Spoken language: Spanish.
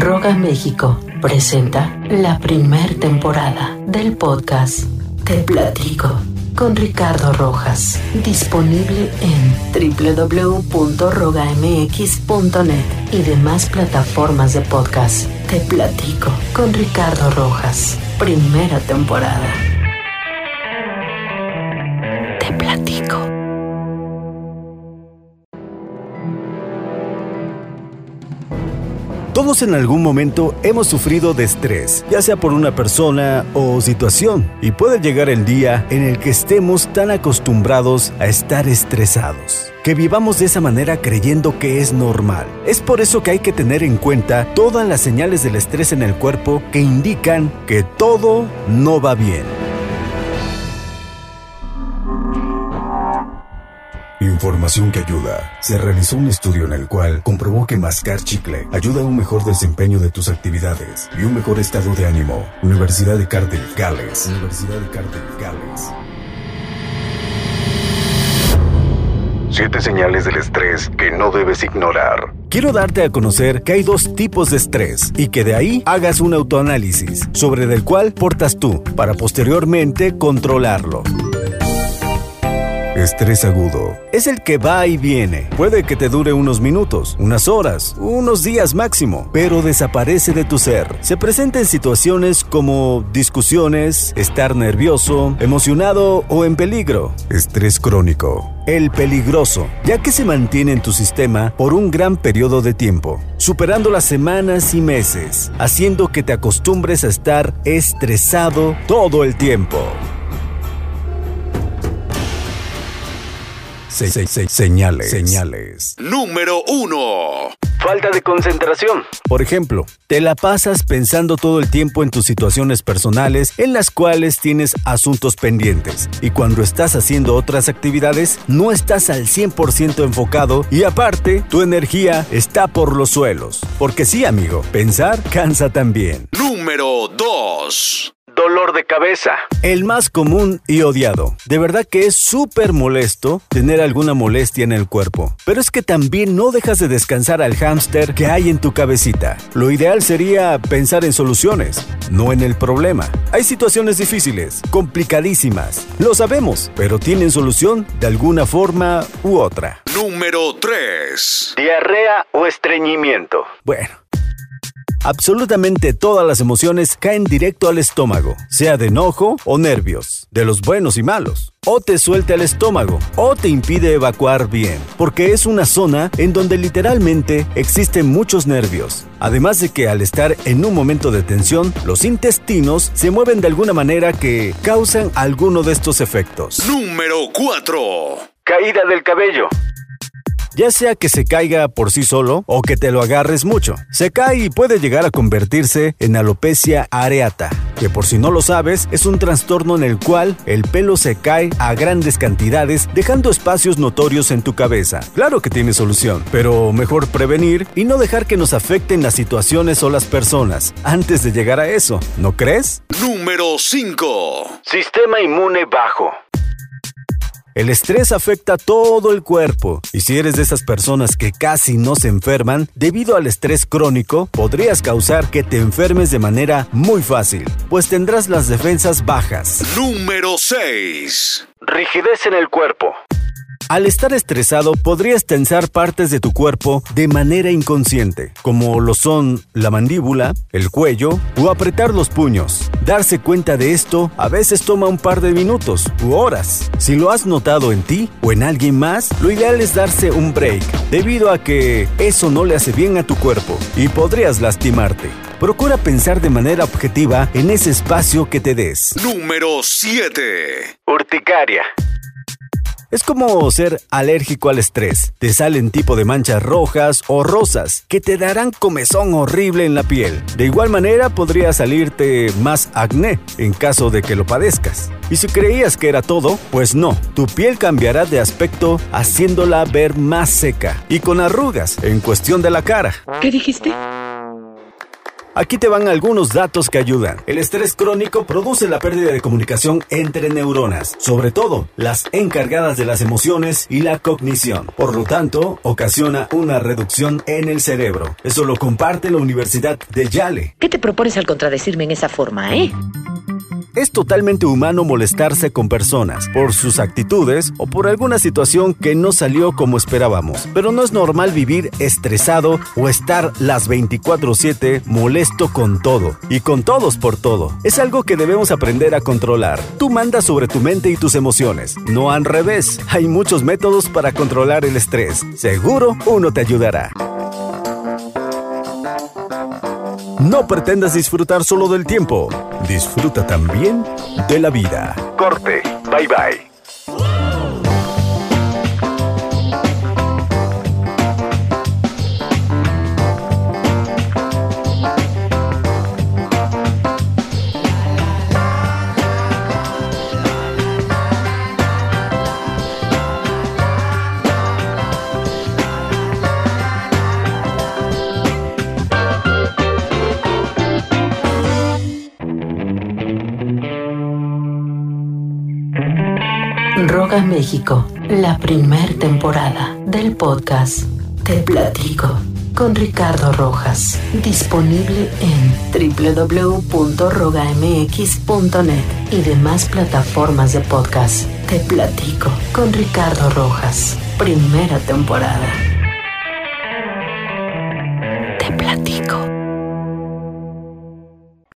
Roga México presenta la primer temporada del podcast Te Platico con Ricardo Rojas, disponible en www.rogamx.net y demás plataformas de podcast. Te Platico con Ricardo Rojas, primera temporada. Todos en algún momento hemos sufrido de estrés, ya sea por una persona o situación, y puede llegar el día en el que estemos tan acostumbrados a estar estresados, que vivamos de esa manera creyendo que es normal. Es por eso que hay que tener en cuenta todas las señales del estrés en el cuerpo que indican que todo no va bien. Información que ayuda. Se realizó un estudio en el cual comprobó que mascar chicle ayuda a un mejor desempeño de tus actividades y un mejor estado de ánimo. Universidad de Cardiff, Gales. Universidad de Cardiff, Gales. Siete señales del estrés que no debes ignorar. Quiero darte a conocer que hay dos tipos de estrés y que de ahí hagas un autoanálisis sobre el cual portas tú para posteriormente controlarlo. Estrés agudo. Es el que va y viene. Puede que te dure unos minutos, unas horas, unos días máximo, pero desaparece de tu ser. Se presenta en situaciones como discusiones, estar nervioso, emocionado o en peligro. Estrés crónico. El peligroso, ya que se mantiene en tu sistema por un gran periodo de tiempo, superando las semanas y meses, haciendo que te acostumbres a estar estresado todo el tiempo. Se- se- se- señales. Señales. Número 1. Falta de concentración. Por ejemplo, te la pasas pensando todo el tiempo en tus situaciones personales en las cuales tienes asuntos pendientes y cuando estás haciendo otras actividades no estás al 100% enfocado y aparte tu energía está por los suelos. Porque sí, amigo, pensar cansa también. Número 2. Dolor de cabeza. El más común y odiado. De verdad que es súper molesto tener alguna molestia en el cuerpo. Pero es que también no dejas de descansar al hámster que hay en tu cabecita. Lo ideal sería pensar en soluciones, no en el problema. Hay situaciones difíciles, complicadísimas. Lo sabemos, pero tienen solución de alguna forma u otra. Número 3. Diarrea o estreñimiento. Bueno. Absolutamente todas las emociones caen directo al estómago, sea de enojo o nervios, de los buenos y malos. O te suelta el estómago, o te impide evacuar bien, porque es una zona en donde literalmente existen muchos nervios. Además de que al estar en un momento de tensión, los intestinos se mueven de alguna manera que causan alguno de estos efectos. Número 4. Caída del cabello. Ya sea que se caiga por sí solo o que te lo agarres mucho. Se cae y puede llegar a convertirse en alopecia areata, que por si no lo sabes es un trastorno en el cual el pelo se cae a grandes cantidades dejando espacios notorios en tu cabeza. Claro que tiene solución, pero mejor prevenir y no dejar que nos afecten las situaciones o las personas antes de llegar a eso, ¿no crees? Número 5. Sistema inmune bajo. El estrés afecta todo el cuerpo y si eres de esas personas que casi no se enferman, debido al estrés crónico, podrías causar que te enfermes de manera muy fácil, pues tendrás las defensas bajas. Número 6. Rigidez en el cuerpo. Al estar estresado podrías tensar partes de tu cuerpo de manera inconsciente, como lo son la mandíbula, el cuello o apretar los puños. Darse cuenta de esto a veces toma un par de minutos u horas. Si lo has notado en ti o en alguien más, lo ideal es darse un break, debido a que eso no le hace bien a tu cuerpo y podrías lastimarte. Procura pensar de manera objetiva en ese espacio que te des. Número 7. Urticaria. Es como ser alérgico al estrés. Te salen tipo de manchas rojas o rosas que te darán comezón horrible en la piel. De igual manera podría salirte más acné en caso de que lo padezcas. Y si creías que era todo, pues no. Tu piel cambiará de aspecto haciéndola ver más seca y con arrugas en cuestión de la cara. ¿Qué dijiste? Aquí te van algunos datos que ayudan. El estrés crónico produce la pérdida de comunicación entre neuronas, sobre todo las encargadas de las emociones y la cognición. Por lo tanto, ocasiona una reducción en el cerebro. Eso lo comparte la Universidad de Yale. ¿Qué te propones al contradecirme en esa forma, eh? Es totalmente humano molestarse con personas por sus actitudes o por alguna situación que no salió como esperábamos, pero no es normal vivir estresado o estar las 24/7 molesto con todo y con todos por todo. Es algo que debemos aprender a controlar. Tú mandas sobre tu mente y tus emociones, no al revés. Hay muchos métodos para controlar el estrés. Seguro uno te ayudará. No pretendas disfrutar solo del tiempo. Disfruta también de la vida. Corte. Bye bye. México, la primer temporada del podcast Te Platico con Ricardo Rojas, disponible en www.rogamx.net y demás plataformas de podcast. Te Platico con Ricardo Rojas, primera temporada.